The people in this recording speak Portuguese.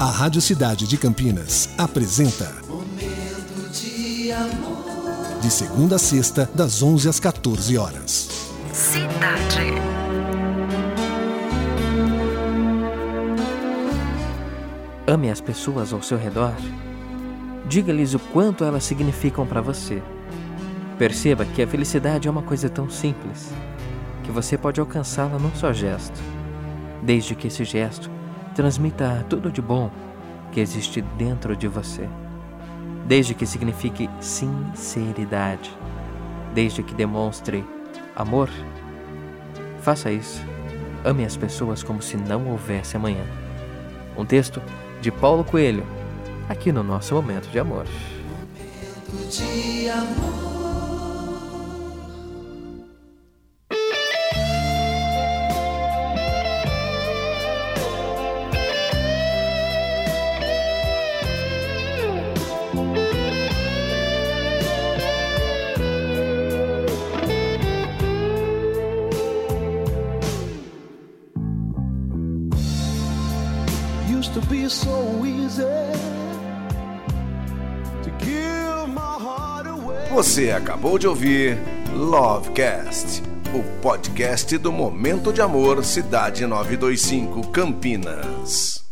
A Rádio Cidade de Campinas apresenta Momento de amor. De segunda a sexta, das 11 às 14 horas. Cidade. Ame as pessoas ao seu redor. Diga-lhes o quanto elas significam para você. Perceba que a felicidade é uma coisa tão simples que você pode alcançá-la num só gesto, desde que esse gesto transmita tudo de bom que existe dentro de você, desde que signifique sinceridade, desde que demonstre amor. Faça isso. Ame as pessoas como se não houvesse amanhã. Um texto de Paulo Coelho, aqui no nosso momento de amor. Momento de amor. Used to be so easy to give my heart away. Você acabou de ouvir Lovecast, o podcast do Momento de Amor Cidade 925 Campinas.